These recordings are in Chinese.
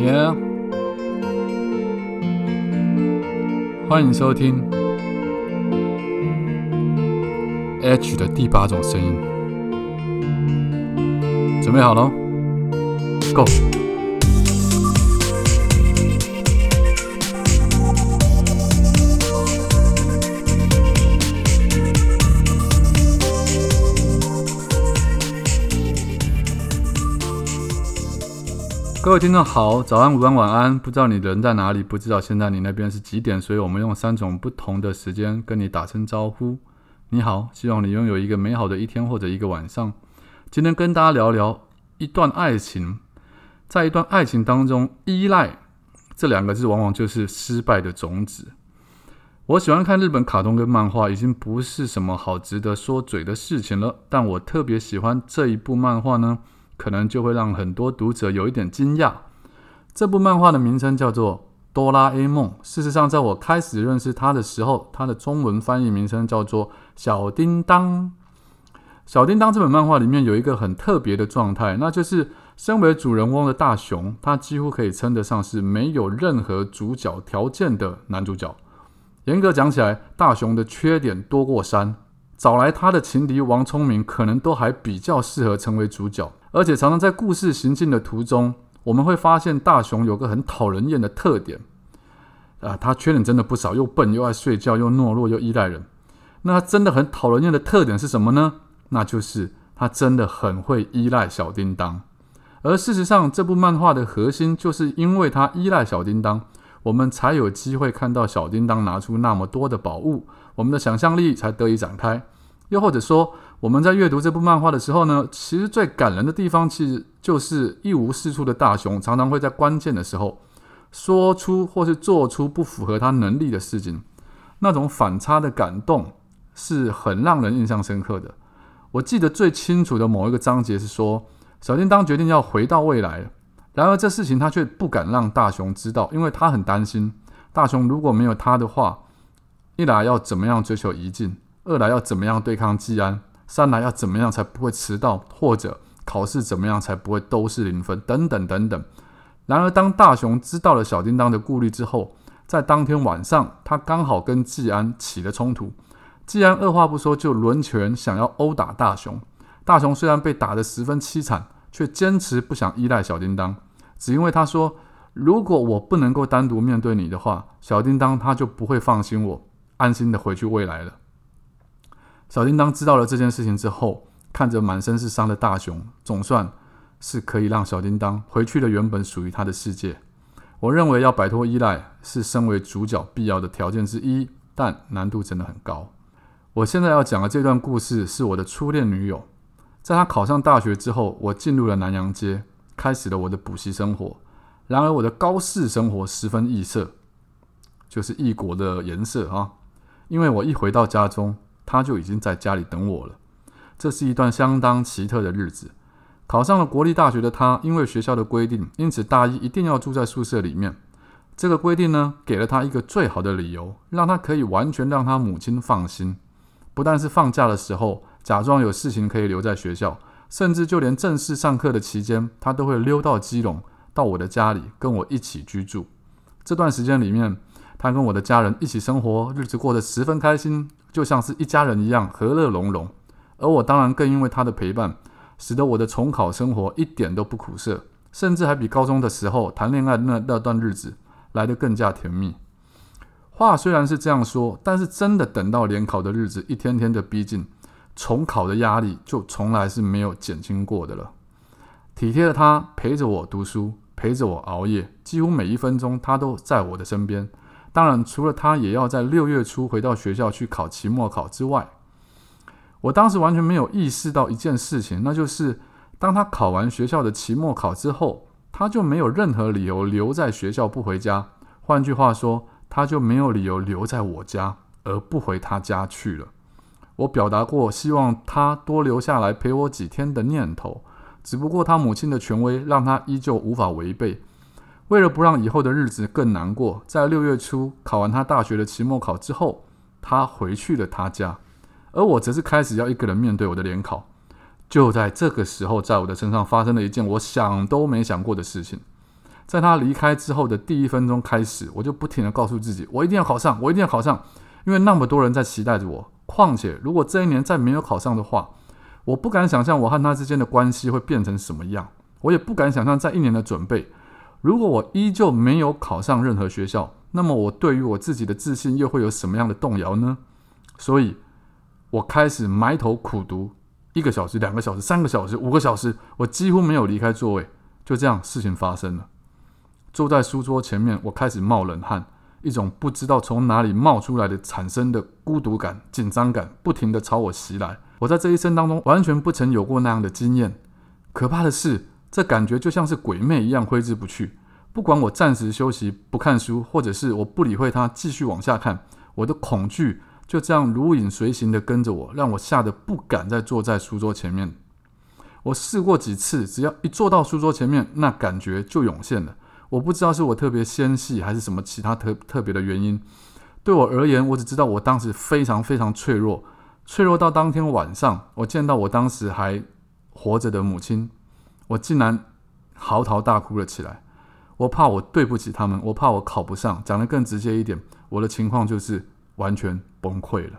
耶！欢迎收听 H 的第八种声音，准备好了，Go！各位听众好，早安、午安、晚安。不知道你人在哪里，不知道现在你那边是几点，所以我们用三种不同的时间跟你打声招呼。你好，希望你拥有一个美好的一天或者一个晚上。今天跟大家聊聊一段爱情，在一段爱情当中，依赖这两个字往往就是失败的种子。我喜欢看日本卡通跟漫画，已经不是什么好值得说嘴的事情了。但我特别喜欢这一部漫画呢。可能就会让很多读者有一点惊讶。这部漫画的名称叫做《哆啦 A 梦》。事实上，在我开始认识它的时候，它的中文翻译名称叫做《小叮当》。小叮当这本漫画里面有一个很特别的状态，那就是身为主人翁的大雄，他几乎可以称得上是没有任何主角条件的男主角。严格讲起来，大雄的缺点多过山。找来他的情敌王聪明，可能都还比较适合成为主角。而且常常在故事行进的途中，我们会发现大雄有个很讨人厌的特点，啊，他缺点真的不少，又笨又爱睡觉，又懦弱又依赖人。那他真的很讨人厌的特点是什么呢？那就是他真的很会依赖小叮当。而事实上，这部漫画的核心就是因为他依赖小叮当，我们才有机会看到小叮当拿出那么多的宝物，我们的想象力才得以展开。又或者说，我们在阅读这部漫画的时候呢，其实最感人的地方，其实就是一无是处的大雄，常常会在关键的时候说出或是做出不符合他能力的事情，那种反差的感动是很让人印象深刻的。我记得最清楚的某一个章节是说，小叮当决定要回到未来，然而这事情他却不敢让大雄知道，因为他很担心大雄如果没有他的话，一来要怎么样追求一进。二来要怎么样对抗季安？三来要怎么样才不会迟到？或者考试怎么样才不会都是零分？等等等等。然而，当大雄知道了小叮当的顾虑之后，在当天晚上，他刚好跟纪安起了冲突。季安二话不说就抡拳想要殴打大雄。大雄虽然被打得十分凄惨，却坚持不想依赖小叮当，只因为他说：“如果我不能够单独面对你的话，小叮当他就不会放心我，安心的回去未来了。”小叮当知道了这件事情之后，看着满身是伤的大雄，总算是可以让小叮当回去了原本属于他的世界。我认为要摆脱依赖是身为主角必要的条件之一，但难度真的很高。我现在要讲的这段故事是我的初恋女友，在她考上大学之后，我进入了南洋街，开始了我的补习生活。然而我的高四生活十分异色，就是异国的颜色啊！因为我一回到家中。他就已经在家里等我了。这是一段相当奇特的日子。考上了国立大学的他，因为学校的规定，因此大一一定要住在宿舍里面。这个规定呢，给了他一个最好的理由，让他可以完全让他母亲放心。不但是放假的时候，假装有事情可以留在学校，甚至就连正式上课的期间，他都会溜到基隆，到我的家里跟我一起居住。这段时间里面，他跟我的家人一起生活，日子过得十分开心。就像是一家人一样和乐融融，而我当然更因为他的陪伴，使得我的重考生活一点都不苦涩，甚至还比高中的时候谈恋爱那那段日子来得更加甜蜜。话虽然是这样说，但是真的等到联考的日子一天天的逼近，重考的压力就从来是没有减轻过的了。体贴的他陪着我读书，陪着我熬夜，几乎每一分钟他都在我的身边。当然，除了他也要在六月初回到学校去考期末考之外，我当时完全没有意识到一件事情，那就是当他考完学校的期末考之后，他就没有任何理由留在学校不回家。换句话说，他就没有理由留在我家而不回他家去了。我表达过希望他多留下来陪我几天的念头，只不过他母亲的权威让他依旧无法违背。为了不让以后的日子更难过，在六月初考完他大学的期末考之后，他回去了他家，而我则是开始要一个人面对我的联考。就在这个时候，在我的身上发生了一件我想都没想过的事情。在他离开之后的第一分钟开始，我就不停的告诉自己，我一定要考上，我一定要考上，因为那么多人在期待着我。况且，如果这一年再没有考上的话，我不敢想象我和他之间的关系会变成什么样。我也不敢想象，在一年的准备，如果我依旧没有考上任何学校，那么我对于我自己的自信又会有什么样的动摇呢？所以，我开始埋头苦读，一个小时、两个小时、三个小时、五个小时，我几乎没有离开座位。就这样，事情发生了。坐在书桌前面，我开始冒冷汗，一种不知道从哪里冒出来的产生的孤独感、紧张感，不停地朝我袭来。我在这一生当中完全不曾有过那样的经验。可怕的是。这感觉就像是鬼魅一样挥之不去。不管我暂时休息不看书，或者是我不理会它继续往下看，我的恐惧就这样如影随形的跟着我，让我吓得不敢再坐在书桌前面。我试过几次，只要一坐到书桌前面，那感觉就涌现了。我不知道是我特别纤细，还是什么其他特特别的原因。对我而言，我只知道我当时非常非常脆弱，脆弱到当天晚上，我见到我当时还活着的母亲。我竟然嚎啕大哭了起来。我怕我对不起他们，我怕我考不上。讲得更直接一点，我的情况就是完全崩溃了。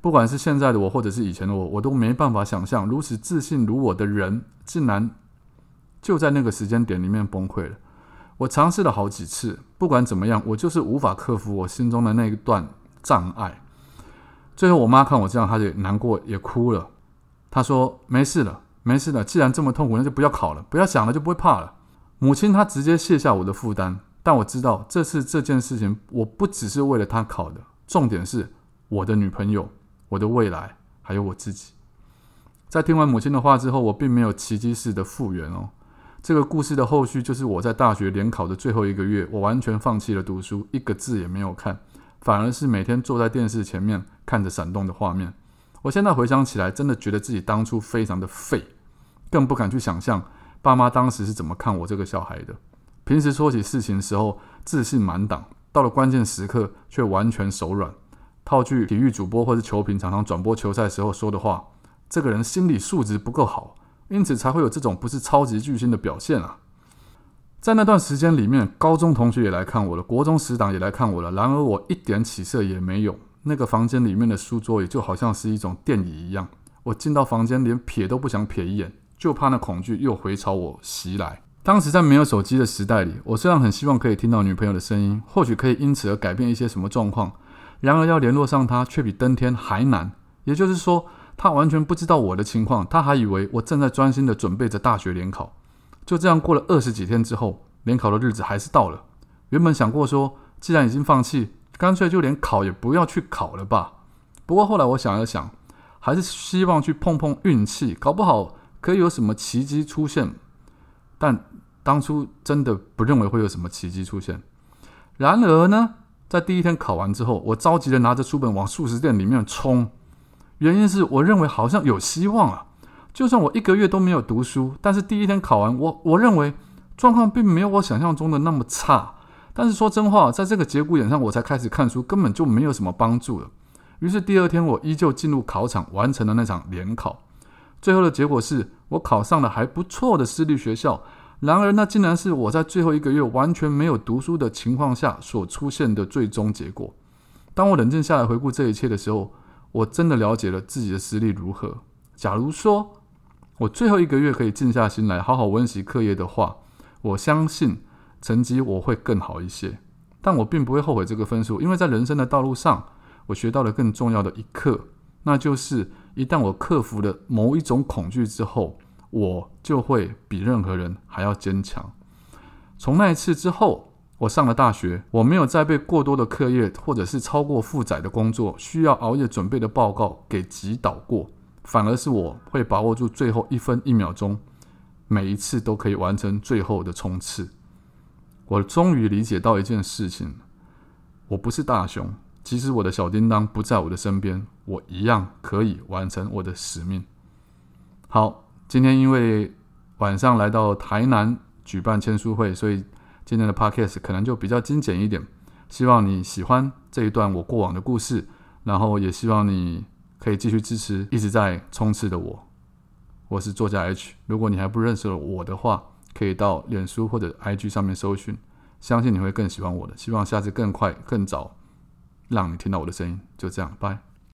不管是现在的我，或者是以前的我，我都没办法想象，如此自信如我的人，竟然就在那个时间点里面崩溃了。我尝试了好几次，不管怎么样，我就是无法克服我心中的那一段障碍。最后，我妈看我这样，她也难过，也哭了。她说：“没事了。”没事的，既然这么痛苦，那就不要考了，不要想了，就不会怕了。母亲她直接卸下我的负担，但我知道这次这件事情，我不只是为了她考的，重点是我的女朋友、我的未来，还有我自己。在听完母亲的话之后，我并没有奇迹式的复原哦。这个故事的后续就是我在大学联考的最后一个月，我完全放弃了读书，一个字也没有看，反而是每天坐在电视前面看着闪动的画面。我现在回想起来，真的觉得自己当初非常的废。更不敢去想象爸妈当时是怎么看我这个小孩的。平时说起事情的时候自信满档，到了关键时刻却完全手软。套句体育主播或是球评常常转播球赛时候说的话：“这个人心理素质不够好，因此才会有这种不是超级巨星的表现啊。”在那段时间里面，高中同学也来看我了，国中死党也来看我了，然而我一点起色也没有。那个房间里面的书桌也就好像是一种电椅一样，我进到房间连瞥都不想瞥一眼。就怕那恐惧又回朝我袭来。当时在没有手机的时代里，我虽然很希望可以听到女朋友的声音，或许可以因此而改变一些什么状况，然而要联络上她却比登天还难。也就是说，她完全不知道我的情况，她还以为我正在专心的准备着大学联考。就这样过了二十几天之后，联考的日子还是到了。原本想过说，既然已经放弃，干脆就连考也不要去考了吧。不过后来我想了想，还是希望去碰碰运气，搞不好。可以有什么奇迹出现？但当初真的不认为会有什么奇迹出现。然而呢，在第一天考完之后，我着急的拿着书本往素食店里面冲，原因是我认为好像有希望啊。就算我一个月都没有读书，但是第一天考完，我我认为状况并没有我想象中的那么差。但是说真话，在这个节骨眼上，我才开始看书，根本就没有什么帮助了。于是第二天，我依旧进入考场，完成了那场联考。最后的结果是我考上了还不错的私立学校，然而那竟然是我在最后一个月完全没有读书的情况下所出现的最终结果。当我冷静下来回顾这一切的时候，我真的了解了自己的实力如何。假如说我最后一个月可以静下心来好好温习课业的话，我相信成绩我会更好一些。但我并不会后悔这个分数，因为在人生的道路上，我学到了更重要的一课，那就是。一旦我克服了某一种恐惧之后，我就会比任何人还要坚强。从那一次之后，我上了大学，我没有再被过多的课业或者是超过负载的工作需要熬夜准备的报告给击倒过，反而是我会把握住最后一分一秒钟，每一次都可以完成最后的冲刺。我终于理解到一件事情：我不是大雄。即使我的小叮当不在我的身边，我一样可以完成我的使命。好，今天因为晚上来到台南举办签书会，所以今天的 Podcast 可能就比较精简一点，希望你喜欢这一段我过往的故事，然后也希望你可以继续支持一直在冲刺的我。我是作家 H，如果你还不认识我的话，可以到脸书或者 IG 上面搜寻，相信你会更喜欢我的，希望下次更快更早。让你听到我的声音就这样拜。